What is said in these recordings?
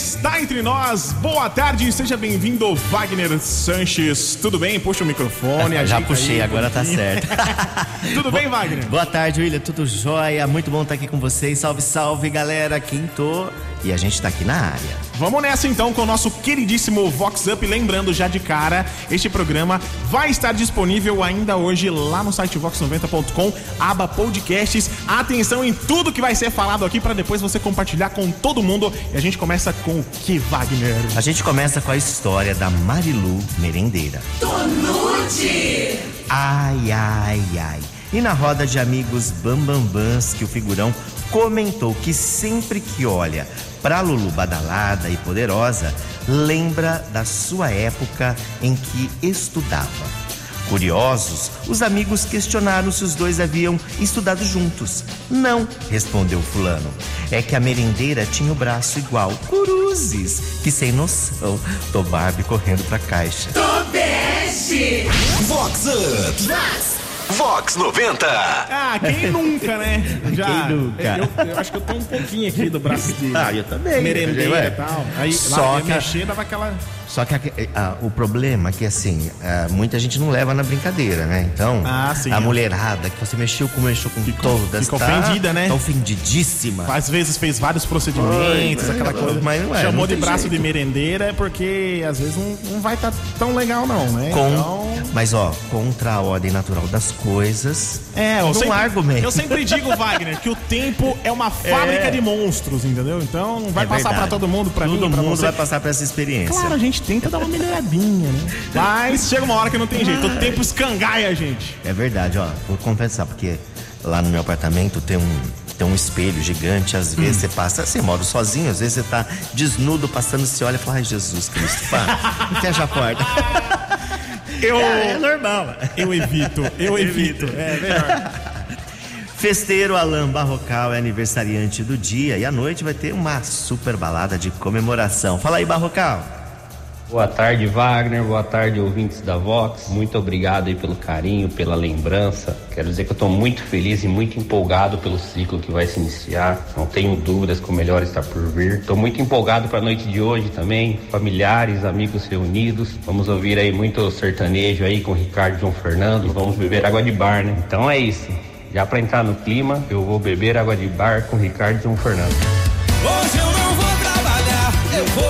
está entre nós. Boa tarde, seja bem-vindo, Wagner Sanches. Tudo bem? Puxa o microfone. Já puxei, agora tá certo. Tudo bem, Wagner? Boa tarde, William. Tudo jóia? Muito bom estar aqui com vocês. Salve, salve, galera. Quinto. E a gente tá aqui na área. Vamos nessa então com o nosso queridíssimo Vox Up. Lembrando já de cara, este programa vai estar disponível ainda hoje lá no site vox90.com, aba podcasts. Atenção em tudo que vai ser falado aqui para depois você compartilhar com todo mundo. E a gente começa com o que, Wagner? A gente começa com a história da Marilu Merendeira. Tonute! Ai, ai, ai. E na roda de amigos bambambãs que o figurão comentou que sempre que olha para Lulu badalada e poderosa, lembra da sua época em que estudava. Curiosos, os amigos questionaram se os dois haviam estudado juntos. Não, respondeu Fulano. É que a merendeira tinha o braço igual. Cruzes! Que sem noção. Tô Barbie correndo pra caixa. Tobeste! Vox Up! Vox! Vox 90. Ah, quem nunca, né? Já, quem nunca? Eu, eu, acho que eu tô um pouquinho aqui do braço dele. Ah, eu também. Merendeira e tal. Aí Só lá, que mexer, dava aquela... Só que a, a, o problema é que, assim, a, muita gente não leva na brincadeira, né? Então, ah, sim, a é. mulherada que você mexeu com, mexeu com ficou, todas. Ficou tá, ofendida, né? Tá ofendidíssima. Às vezes fez vários procedimentos, Oi, aquela coisa. Mas não é, Chamou de braço jeito. de merendeira porque às vezes não, não vai estar tá tão legal, não, né? Com, então... Mas, ó, contra a ordem natural das coisas. É, eu não sempre, argumento. eu sempre digo, Wagner, que o tempo é uma fábrica É. de monstros, entendeu? Então não vai É passar pra todo mundo, pra Todo mim, pra mundo você. vai passar por essa experiência. Claro, a gente tenta dar uma melhoradinha, né? Mas chega uma hora que não tem jeito. O tempo escangaia a gente. É verdade, ó. Vou confessar, porque lá no meu apartamento tem um, tem um espelho gigante. Às vezes Hum. você passa, você mora sozinho, às vezes você tá desnudo, passando, você olha e fala, ai Jesus Cristo, para, fecha a porta. Eu, É, é normal. eu evito, eu evito. É melhor. Festeiro Alain Barrocal é aniversariante do dia e à noite vai ter uma super balada de comemoração. Fala aí, Barrocal. Boa tarde, Wagner. Boa tarde, ouvintes da Vox. Muito obrigado aí pelo carinho, pela lembrança. Quero dizer que eu estou muito feliz e muito empolgado pelo ciclo que vai se iniciar. Não tenho dúvidas que o melhor está por vir. Estou muito empolgado para a noite de hoje também. Familiares, amigos reunidos. Vamos ouvir aí muito sertanejo aí com Ricardo João Fernando. Vamos beber água de bar, né? Então é isso. Já para entrar no clima, eu vou beber água de bar com Ricardo João Fernando. Hoje eu não vou trabalhar, eu vou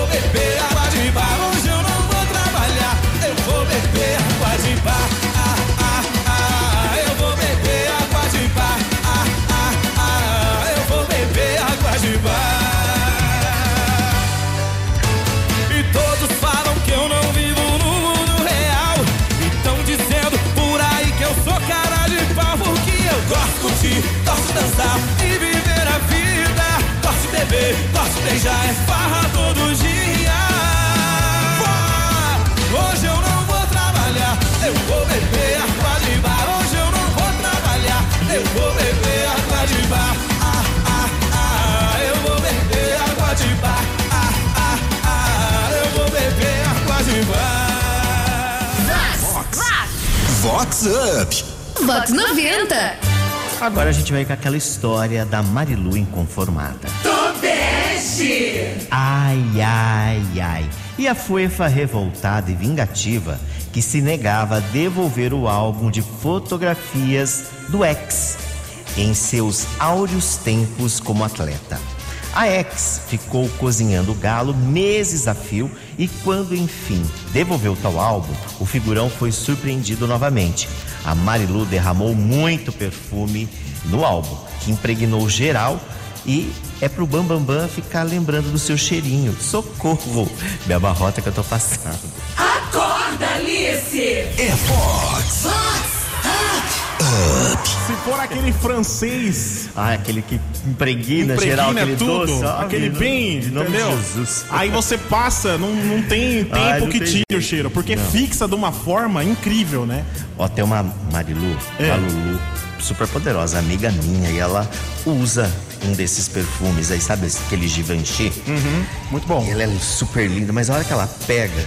Up. Vox 90! Agora a gente vai com aquela história da Marilu inconformada. Tobeste! Ai, ai, ai. E a Fuefa revoltada e vingativa que se negava a devolver o álbum de fotografias do ex em seus áureos tempos como atleta. A ex ficou cozinhando o galo meses a fio e quando enfim devolveu tal álbum, o figurão foi surpreendido novamente. A Marilu derramou muito perfume no álbum, que impregnou geral e é pro Bambambam Bam Bam ficar lembrando do seu cheirinho. Socorro! Minha barrota que eu tô passando. Acorda, Alice! É Vox. Vox! Se for aquele francês Ah, aquele que impregna, geral, impregna aquele tudo, doce. ó, aquele nome- bem, entendeu? Aí você passa, não, não tem tempo Ai, não que tem tire o cheiro, porque Não. fixa de uma forma incrível, né? Ó, tem uma Marilu, É. uma Lulu, super poderosa, amiga minha, e ela usa um desses perfumes aí, sabe aquele Givenchy? Muito bom. Ela é super linda, mas a hora que ela pega,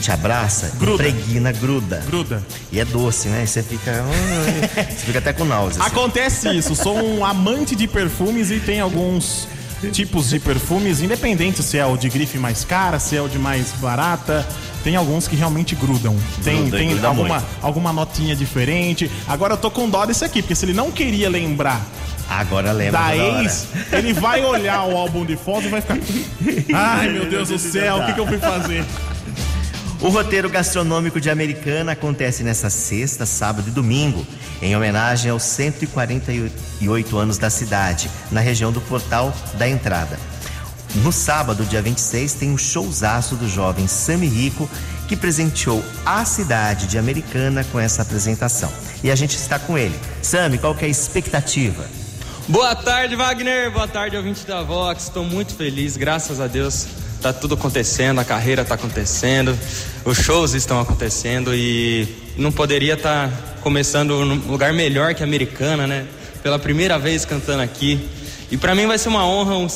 te abraça, Gruda. impregna, gruda. Gruda. E é doce, né? E você fica. você fica até com náuseas. Acontece isso, sou um amante de perfumes e tem alguns tipos de perfumes, independente se é o de grife mais cara, se é o de mais barata. Tem alguns que realmente grudam. Tem, Gruda, tem gruda alguma, muito. alguma notinha diferente. Agora eu tô com dó desse aqui, porque se ele não queria lembrar Agora lembra da ex, ele vai olhar o álbum de fotos e vai ficar. Ai meu Deus do céu, o que, que eu fui fazer? O roteiro gastronômico de Americana acontece nessa sexta, sábado e domingo, em homenagem aos 148 anos da cidade, na região do Portal da Entrada. No sábado, dia 26, tem um showzaço do jovem Sami Rico, que presenteou a cidade de Americana com essa apresentação. E a gente está com ele. Sami, qual que é a expectativa? Boa tarde, Wagner. Boa tarde, ouvinte da Vox. Estou muito feliz, graças a Deus. Tá tudo acontecendo, a carreira tá acontecendo, os shows estão acontecendo e não poderia estar começando num lugar melhor que a Americana, né? Pela primeira vez cantando aqui. E para mim vai ser uma honra, um-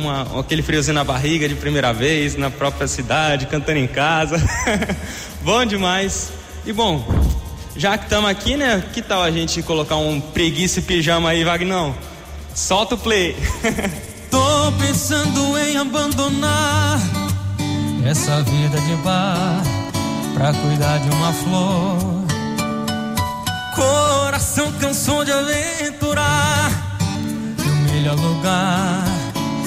uma- aquele friozinho na barriga de primeira vez, na própria cidade, cantando em casa. bom demais. E bom, já que estamos aqui, né? Que tal a gente colocar um preguiça e pijama aí, Vagnão? Solta o play. Tô pensando em abandonar essa vida de bar pra cuidar de uma flor. Coração cansou de aventurar o melhor lugar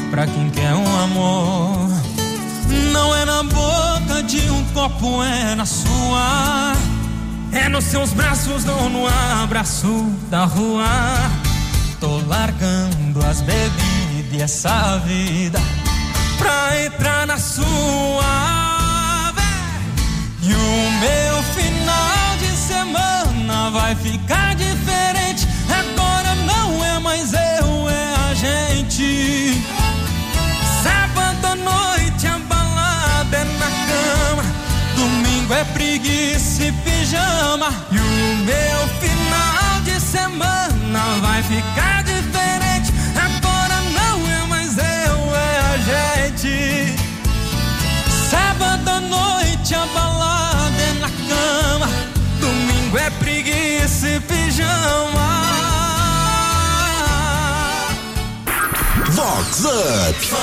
pra quem quer um amor não é na boca de um copo, é na sua. É nos seus braços, não no abraço da rua. Tô largando as bebidas e essa vida pra entrar na sua. véi. E o meu final de semana vai ficar diferente. Agora não é mais eu, é a gente. Sábado à noite a balada é na cama. Domingo é preguiça e pijama. E o meu final de semana vai ficar diferente. Vox Up.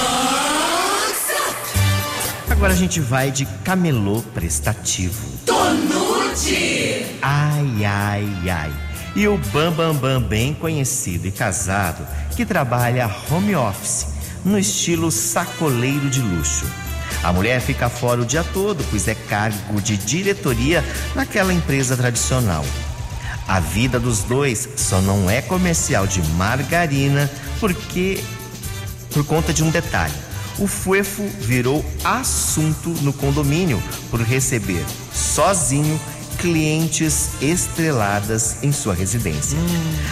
Agora a gente vai de camelô prestativo. Tonute. Ai, ai, ai. E o Bam Bam Bam, bem conhecido e casado, que trabalha home office, no estilo sacoleiro de luxo. A mulher fica fora o dia todo, pois é cargo de diretoria naquela empresa tradicional. A vida dos dois só não é comercial de margarina porque por conta de um detalhe. O Fuefo virou assunto no condomínio por receber sozinho clientes estreladas em sua residência.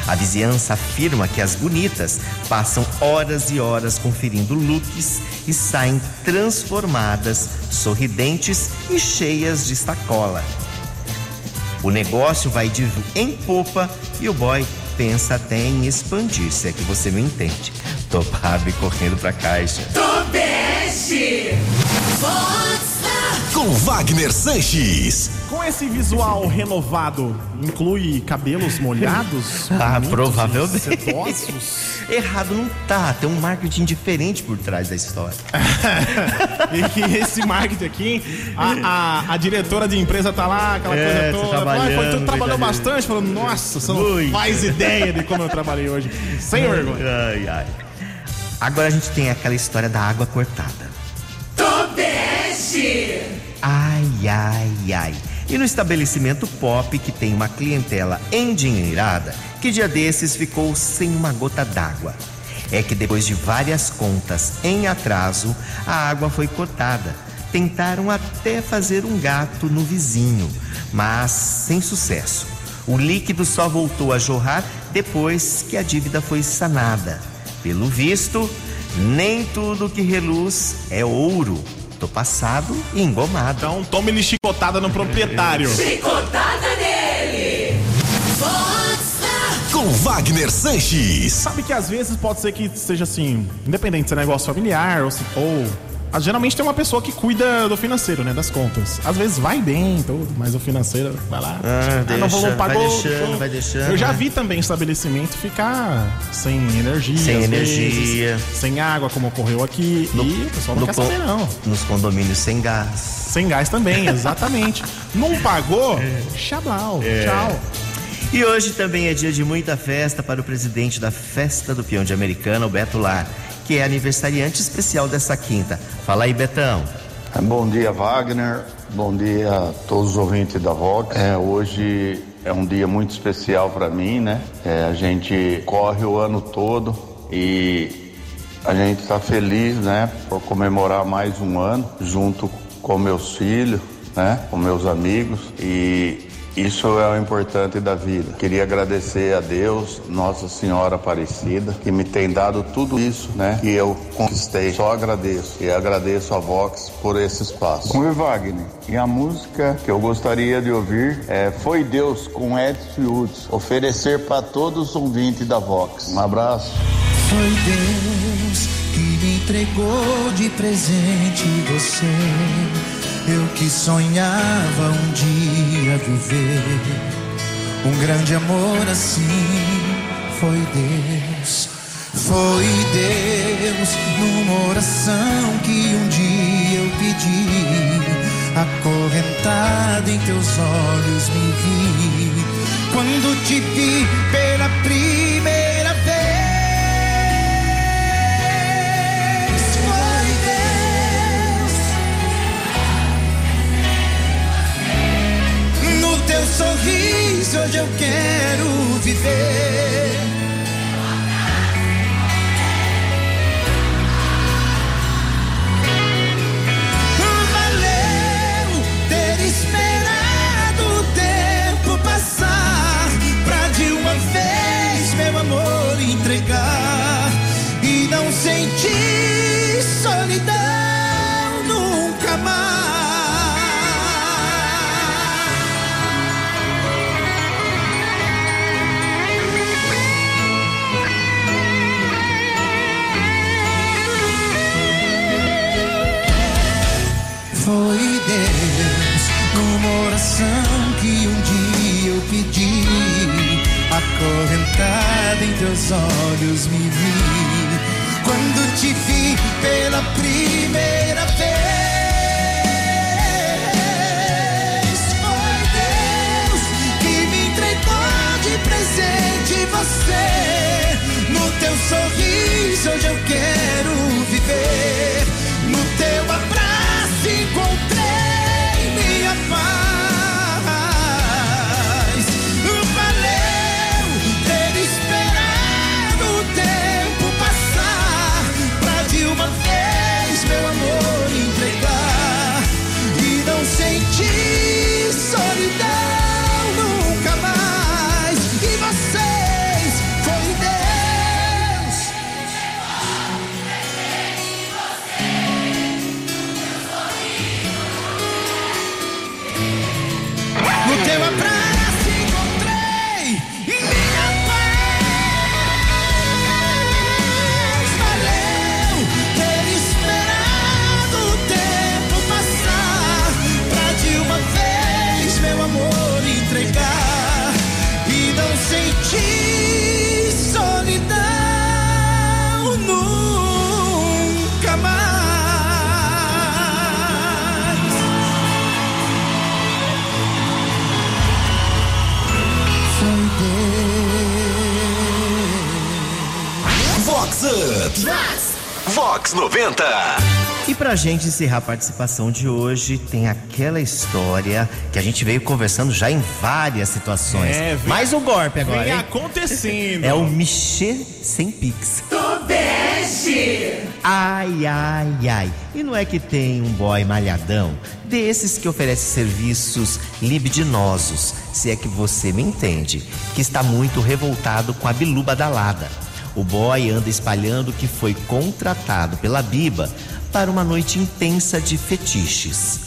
A vizinhança afirma que as bonitas passam horas e horas conferindo looks e saem transformadas, sorridentes e cheias de sacola. O negócio vai de em popa e o boy pensa até em expandir, se é que você me entende. Tô Barbie correndo pra caixa. Tobeste. Com Wagner Sanches. Com esse visual renovado, inclui cabelos molhados? Ah, e provavelmente. Sedosos? Errado não tá, tem um marketing diferente por trás da história. E que esse marketing aqui, a, a, a diretora de empresa tá lá, aquela É, coisa tá toda. Ah, trabalhando, foi, tu trabalhou bastante, falou, nossa, você não faz ideia de como eu trabalhei hoje. Sem vergonha. Ai, ai. Agora a gente tem aquela história da água cortada. Tobeste. Ai, ai, ai. E no estabelecimento pop, que tem uma clientela endinheirada, que dia desses ficou sem uma gota d'água. É que depois de várias contas em atraso, a água foi cortada. Tentaram até fazer um gato no vizinho, mas sem sucesso. O líquido só voltou a jorrar depois que a dívida foi sanada. Pelo visto, nem tudo que reluz é ouro. Tô passado e engomado. Então tome-lhe chicotada no proprietário. Chicotada nele. Com Wagner Sanches. Sabe que às vezes pode ser que seja assim, independente se é negócio familiar ou, se- ou geralmente tem uma pessoa que cuida do financeiro, né? Das contas. Às vezes vai bem, tudo, mas o financeiro vai lá. Ah, não deixa, vou- vai deixando, vai deixando, Eu já né? vi também estabelecimento ficar sem energia. Sem energia. vezes, sem água, como ocorreu aqui. e o pessoal não No quer con- saber, não. Nos condomínios sem gás. Sem gás também, exatamente. não pagou? Xablau. Tchau. E hoje também é dia de muita festa para o presidente da Festa do Peão de Americana, o Beto Lar, que é aniversariante especial dessa quinta. Fala aí, Betão. Bom dia, Wagner. Bom dia a todos os ouvintes da Vox. É, hoje é um dia muito especial para mim, né? É, a gente corre o ano todo e a gente está feliz, né, por comemorar mais um ano junto com meus filhos, né, com meus amigos e isso é o importante da vida. Queria agradecer a Deus, Nossa Senhora Aparecida, que me tem dado tudo isso, né? Que eu conquistei. Só agradeço. E agradeço a Vox por esse espaço. Oi, Wagner. E a música que eu gostaria de ouvir é Foi Deus com Edson Woods. Oferecer para todos os ouvintes da Vox. Um abraço. Foi Deus que me entregou de presente você. Eu que sonhava um dia viver um grande amor assim. Foi Deus, foi Deus numa oração que um dia eu pedi. Acorrentada em teus olhos me vi quando te vi pela primeira sorriso hoje eu quero que um dia eu pedi. Acorrentada em teus olhos me vi. Quando te vi pela primeira vez. Foi Deus que me entregou de presente você. No teu sorriso hoje eu quero viver. Vox 90. E pra gente encerrar a participação de hoje, tem aquela história que a gente veio conversando já em várias situações. É, vem- Mais um golpe agora, Vem hein? acontecendo. É o mexer sem pix. Tobeste. Ai, ai, ai. E não é que tem um boy malhadão desses que oferece serviços libidinosos, se é que você me entende, que está muito revoltado com a biluba badalada. O boy anda espalhando que foi contratado pela Biba para uma noite intensa de fetiches.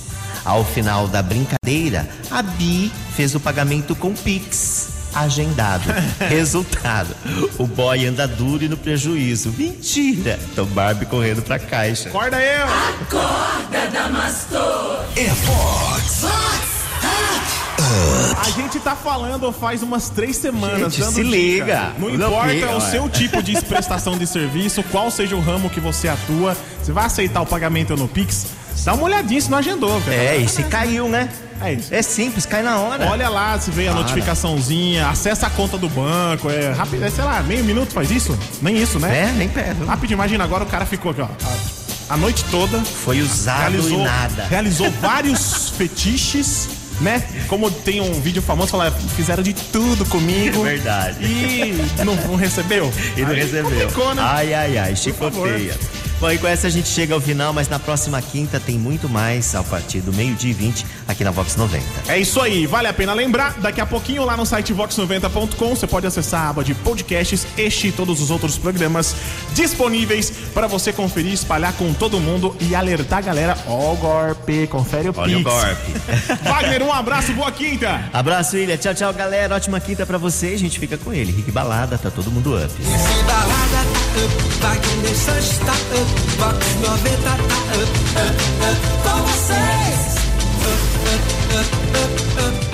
Ao final da brincadeira, a Bi fez o pagamento com Pix. agendado. Resultado: o boy anda duro e no prejuízo. Mentira! Então Barbie correndo pra caixa. Acorda eu! Acorda, Damastor. É Vox. A gente tá falando faz umas três semanas. Gente, se dica. liga. Não Não importa fica, o ué. seu tipo de prestação de serviço, qual seja o ramo que você atua, você vai aceitar o pagamento no Pix? Dá uma olhadinha se não agendou, velho. É, e se caiu, né? É isso. É simples, cai na hora. Olha lá se veio a notificaçãozinha, acessa a conta do banco, é rápido, é, sei lá, meio minuto faz isso? Nem isso, né? É, nem perto. Rápido, imagina, agora o cara ficou aqui, ó, a, a noite toda, Foi usado realizou, e nada. realizou vários fetiches, né? Como tem um vídeo famoso, fala, fizeram de tudo comigo. É verdade. E não, não recebeu? E não Aí recebeu. complicou, né? Ai, ai, ai, chicoteia. Bom, e com essa a gente chega ao final, mas na próxima quinta tem muito mais a partir do meio-dia e 20 aqui na Vox 90. É isso aí, vale a pena lembrar. Daqui a pouquinho lá no site vox90.com você pode acessar a aba de podcasts, este e todos os outros programas disponíveis para você conferir, espalhar com todo mundo e alertar a galera. Ó o golpe, confere o Olha o Pix. golpe. Wagner, um abraço, boa quinta. Abraço, Ilha. Tchau, tchau, galera. Ótima quinta pra você. A gente fica com ele. Rick Balada, tá todo mundo up. Balada tá up, Wagner Santos tá up, Vox 90 tá up, up, up, com vocês. Up, up, up, up, up.